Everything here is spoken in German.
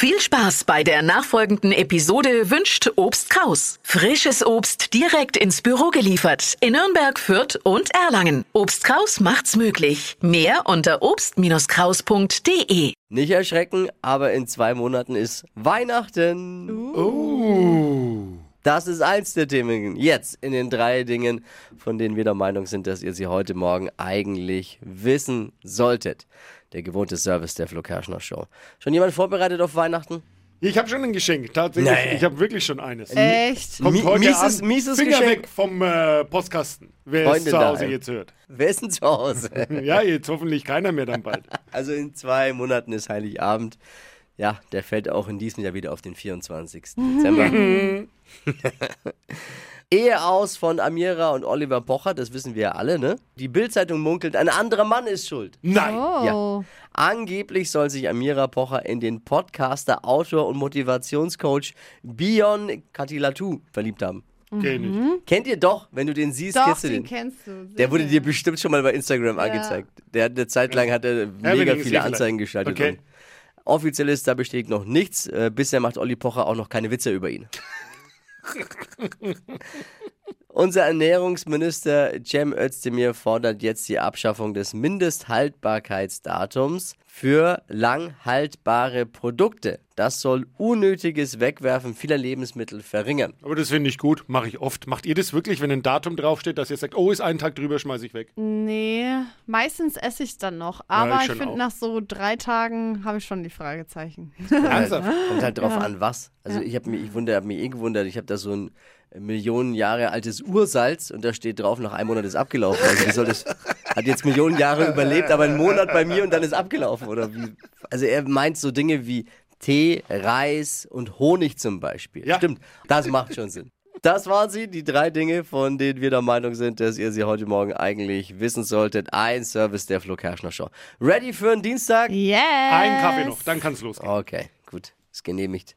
Viel Spaß bei der nachfolgenden Episode wünscht Obst Kraus. Frisches Obst direkt ins Büro geliefert in Nürnberg, Fürth und Erlangen. Obst Kraus macht's möglich. Mehr unter obst-kraus.de. Nicht erschrecken, aber in zwei Monaten ist Weihnachten. Das ist eins der Themen jetzt in den drei Dingen, von denen wir der Meinung sind, dass ihr sie heute Morgen eigentlich wissen solltet. Der gewohnte Service der Flo Kerschner Show. Schon jemand vorbereitet auf Weihnachten? Ich habe schon ein Geschenk, tatsächlich. Nee. Ich habe wirklich schon eines. Echt? Kommt heute mieses- mieses Finger Geschenk. weg vom äh, Postkasten, wer es Freunde zu Hause daheim. jetzt hört. Wer ist denn zu Hause? Ja, jetzt hoffentlich keiner mehr dann bald. Also in zwei Monaten ist Heiligabend. Ja, der fällt auch in diesem Jahr wieder auf den 24. Dezember. Ehe aus von Amira und Oliver Pocher, das wissen wir ja alle, ne? Die Bildzeitung munkelt, ein anderer Mann ist schuld. Nein. Oh. Ja. Angeblich soll sich Amira Pocher in den Podcaster, Autor und Motivationscoach Bion Katilatu verliebt haben. Kenn ich. Kennt ihr doch, wenn du den siehst, Doch, kennst du den den. kennst du. Der wurde dir bestimmt schon mal bei Instagram angezeigt. Der hat eine Zeit lang hat er mega viele Anzeigen geschaltet. Okay. Und offiziell ist da besteht noch nichts. Äh, bisher macht Olli Pocher auch noch keine Witze über ihn. Unser Ernährungsminister Cem Özdemir fordert jetzt die Abschaffung des Mindesthaltbarkeitsdatums für langhaltbare Produkte. Das soll unnötiges Wegwerfen vieler Lebensmittel verringern. Aber das finde ich gut, mache ich oft. Macht ihr das wirklich, wenn ein Datum draufsteht, dass ihr sagt, oh, ist einen Tag drüber, schmeiße ich weg? Nee, meistens esse ich dann noch. Aber ich ich, schon finde, nach so drei Tagen habe ich schon die Fragezeichen. Ernsthaft? Kommt halt drauf an, was. Also ich habe mich, ich wundere, hab mich eh gewundert, ich habe da so ein Millionen Jahre altes Ursalz und da steht drauf, nach einem Monat ist abgelaufen. Also wie soll das, hat jetzt Millionen Jahre überlebt, aber einen Monat bei mir und dann ist abgelaufen, oder wie? Also er meint so Dinge wie Tee, Reis und Honig zum Beispiel. Ja. Stimmt, das macht schon Sinn. Das waren sie, die drei Dinge, von denen wir der Meinung sind, dass ihr sie heute Morgen eigentlich wissen solltet. Ein Service der Flo Kerschner Show. Ready für einen Dienstag? Yes! Einen Kaffee noch, dann kann es losgehen. Okay, gut, ist genehmigt.